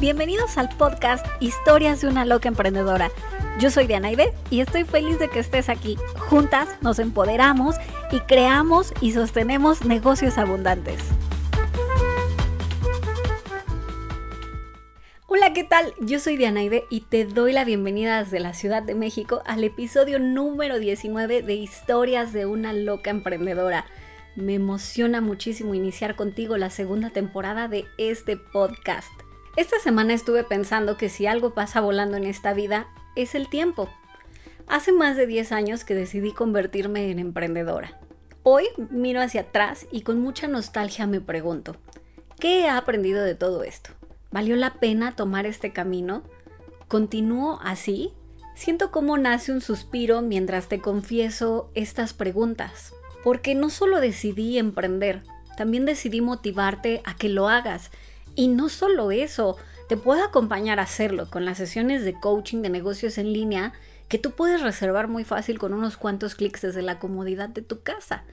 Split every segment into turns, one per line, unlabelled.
Bienvenidos al podcast Historias de una loca emprendedora. Yo soy Diana Ibe y estoy feliz de que estés aquí. Juntas nos empoderamos y creamos y sostenemos negocios abundantes. Hola, ¿qué tal? Yo soy Diana Ibe y te doy la bienvenida desde la Ciudad de México al episodio número 19 de Historias de una loca emprendedora. Me emociona muchísimo iniciar contigo la segunda temporada de este podcast. Esta semana estuve pensando que si algo pasa volando en esta vida es el tiempo. Hace más de 10 años que decidí convertirme en emprendedora. Hoy miro hacia atrás y con mucha nostalgia me pregunto, ¿qué he aprendido de todo esto? ¿Valió la pena tomar este camino? ¿Continúo así? Siento cómo nace un suspiro mientras te confieso estas preguntas. Porque no solo decidí emprender, también decidí motivarte a que lo hagas y no solo eso, te puedo acompañar a hacerlo con las sesiones de coaching de negocios en línea que tú puedes reservar muy fácil con unos cuantos clics desde la comodidad de tu casa.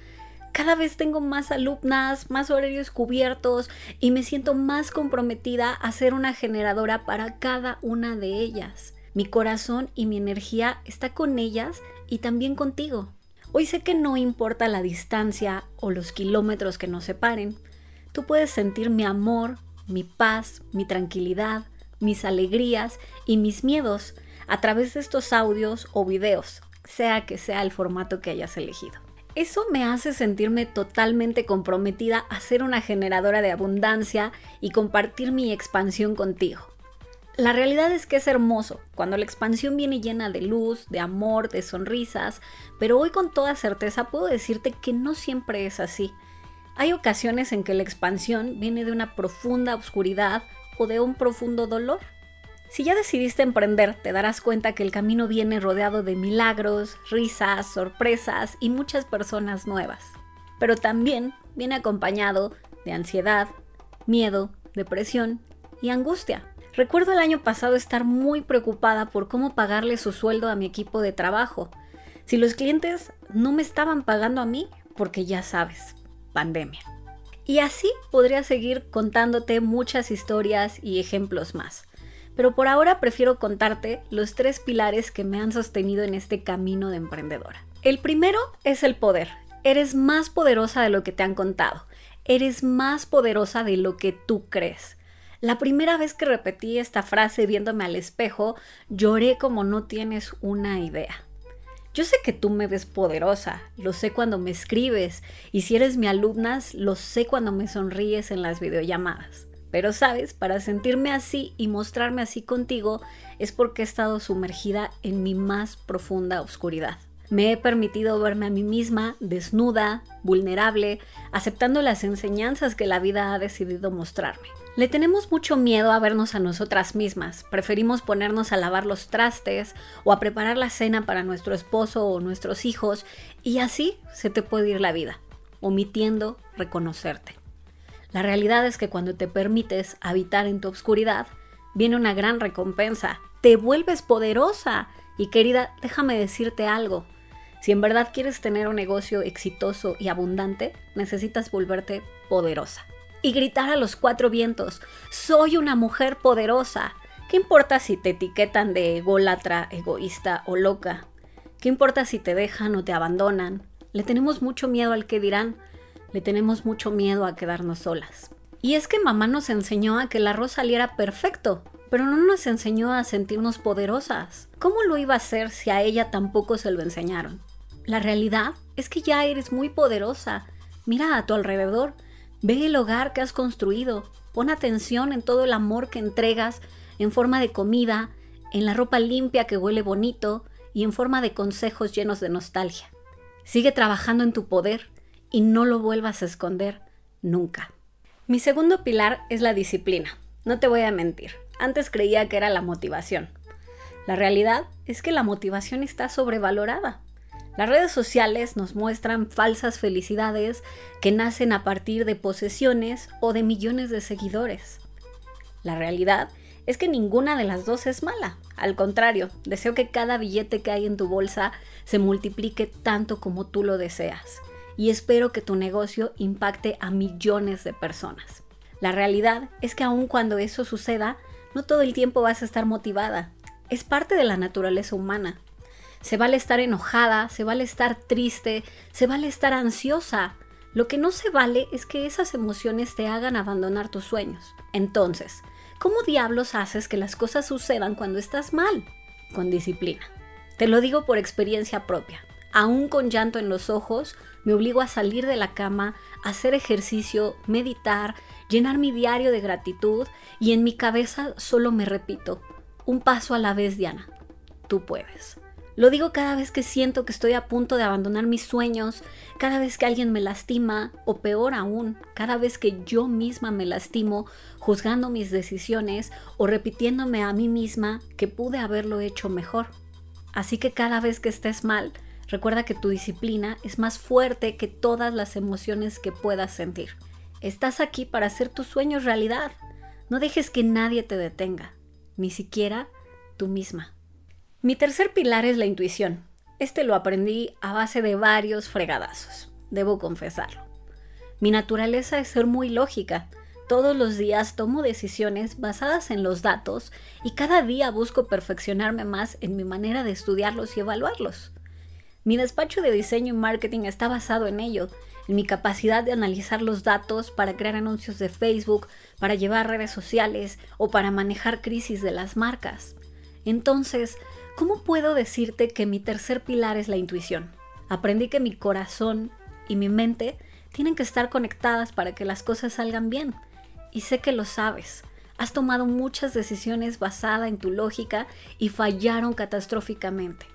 Cada vez tengo más alumnas, más horarios cubiertos y me siento más comprometida a ser una generadora para cada una de ellas. Mi corazón y mi energía está con ellas y también contigo. Hoy sé que no importa la distancia o los kilómetros que nos separen, tú puedes sentir mi amor, mi paz, mi tranquilidad, mis alegrías y mis miedos a través de estos audios o videos, sea que sea el formato que hayas elegido. Eso me hace sentirme totalmente comprometida a ser una generadora de abundancia y compartir mi expansión contigo. La realidad es que es hermoso cuando la expansión viene llena de luz, de amor, de sonrisas, pero hoy con toda certeza puedo decirte que no siempre es así. Hay ocasiones en que la expansión viene de una profunda oscuridad o de un profundo dolor. Si ya decidiste emprender, te darás cuenta que el camino viene rodeado de milagros, risas, sorpresas y muchas personas nuevas. Pero también viene acompañado de ansiedad, miedo, depresión y angustia. Recuerdo el año pasado estar muy preocupada por cómo pagarle su sueldo a mi equipo de trabajo. Si los clientes no me estaban pagando a mí, porque ya sabes, pandemia. Y así podría seguir contándote muchas historias y ejemplos más. Pero por ahora prefiero contarte los tres pilares que me han sostenido en este camino de emprendedora. El primero es el poder. Eres más poderosa de lo que te han contado. Eres más poderosa de lo que tú crees. La primera vez que repetí esta frase viéndome al espejo, lloré como no tienes una idea. Yo sé que tú me ves poderosa, lo sé cuando me escribes y si eres mi alumna, lo sé cuando me sonríes en las videollamadas. Pero sabes, para sentirme así y mostrarme así contigo es porque he estado sumergida en mi más profunda oscuridad. Me he permitido verme a mí misma desnuda, vulnerable, aceptando las enseñanzas que la vida ha decidido mostrarme. Le tenemos mucho miedo a vernos a nosotras mismas. Preferimos ponernos a lavar los trastes o a preparar la cena para nuestro esposo o nuestros hijos y así se te puede ir la vida, omitiendo reconocerte. La realidad es que cuando te permites habitar en tu oscuridad, viene una gran recompensa. Te vuelves poderosa. Y querida, déjame decirte algo. Si en verdad quieres tener un negocio exitoso y abundante, necesitas volverte poderosa y gritar a los cuatro vientos, soy una mujer poderosa. ¿Qué importa si te etiquetan de ególatra, egoísta o loca? ¿Qué importa si te dejan o te abandonan? Le tenemos mucho miedo al que dirán, le tenemos mucho miedo a quedarnos solas. Y es que mamá nos enseñó a que el arroz saliera perfecto, pero no nos enseñó a sentirnos poderosas. ¿Cómo lo iba a hacer si a ella tampoco se lo enseñaron? La realidad es que ya eres muy poderosa. Mira a tu alrededor, Ve el hogar que has construido, pon atención en todo el amor que entregas en forma de comida, en la ropa limpia que huele bonito y en forma de consejos llenos de nostalgia. Sigue trabajando en tu poder y no lo vuelvas a esconder nunca. Mi segundo pilar es la disciplina. No te voy a mentir, antes creía que era la motivación. La realidad es que la motivación está sobrevalorada. Las redes sociales nos muestran falsas felicidades que nacen a partir de posesiones o de millones de seguidores. La realidad es que ninguna de las dos es mala. Al contrario, deseo que cada billete que hay en tu bolsa se multiplique tanto como tú lo deseas. Y espero que tu negocio impacte a millones de personas. La realidad es que aun cuando eso suceda, No todo el tiempo vas a estar motivada. Es parte de la naturaleza humana. Se vale estar enojada, se vale estar triste, se vale estar ansiosa. Lo que no se vale es que esas emociones te hagan abandonar tus sueños. Entonces, ¿cómo diablos haces que las cosas sucedan cuando estás mal? Con disciplina. Te lo digo por experiencia propia. Aún con llanto en los ojos, me obligo a salir de la cama, hacer ejercicio, meditar, llenar mi diario de gratitud y en mi cabeza solo me repito, un paso a la vez, Diana. Tú puedes. Lo digo cada vez que siento que estoy a punto de abandonar mis sueños, cada vez que alguien me lastima, o peor aún, cada vez que yo misma me lastimo, juzgando mis decisiones o repitiéndome a mí misma que pude haberlo hecho mejor. Así que cada vez que estés mal, recuerda que tu disciplina es más fuerte que todas las emociones que puedas sentir. Estás aquí para hacer tus sueños realidad. No dejes que nadie te detenga, ni siquiera tú misma. Mi tercer pilar es la intuición. Este lo aprendí a base de varios fregadazos, debo confesarlo. Mi naturaleza es ser muy lógica. Todos los días tomo decisiones basadas en los datos y cada día busco perfeccionarme más en mi manera de estudiarlos y evaluarlos. Mi despacho de diseño y marketing está basado en ello, en mi capacidad de analizar los datos para crear anuncios de Facebook, para llevar redes sociales o para manejar crisis de las marcas. Entonces, ¿Cómo puedo decirte que mi tercer pilar es la intuición? Aprendí que mi corazón y mi mente tienen que estar conectadas para que las cosas salgan bien. Y sé que lo sabes. Has tomado muchas decisiones basadas en tu lógica y fallaron catastróficamente.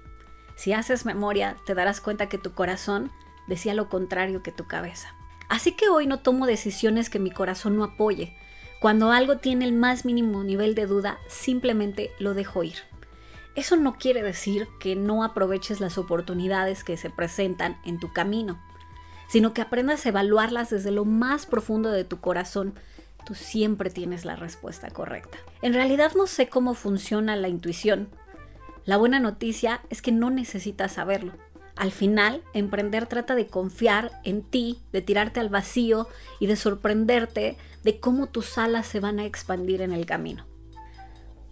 Si haces memoria, te darás cuenta que tu corazón decía lo contrario que tu cabeza. Así que hoy no tomo decisiones que mi corazón no apoye. Cuando algo tiene el más mínimo nivel de duda, simplemente lo dejo ir. Eso no quiere decir que no aproveches las oportunidades que se presentan en tu camino, sino que aprendas a evaluarlas desde lo más profundo de tu corazón. Tú siempre tienes la respuesta correcta. En realidad no sé cómo funciona la intuición. La buena noticia es que no necesitas saberlo. Al final, emprender trata de confiar en ti, de tirarte al vacío y de sorprenderte de cómo tus alas se van a expandir en el camino.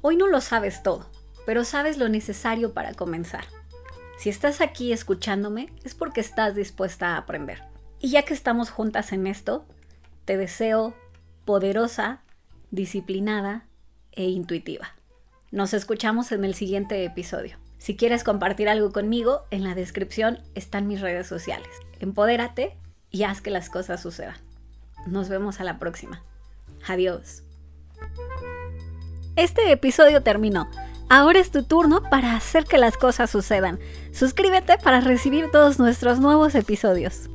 Hoy no lo sabes todo, pero sabes lo necesario para comenzar. Si estás aquí escuchándome es porque estás dispuesta a aprender. Y ya que estamos juntas en esto, te deseo poderosa, disciplinada e intuitiva. Nos escuchamos en el siguiente episodio. Si quieres compartir algo conmigo, en la descripción están mis redes sociales. Empodérate y haz que las cosas sucedan. Nos vemos a la próxima. Adiós. Este episodio terminó. Ahora es tu turno para hacer que las cosas sucedan. Suscríbete para recibir todos nuestros nuevos episodios.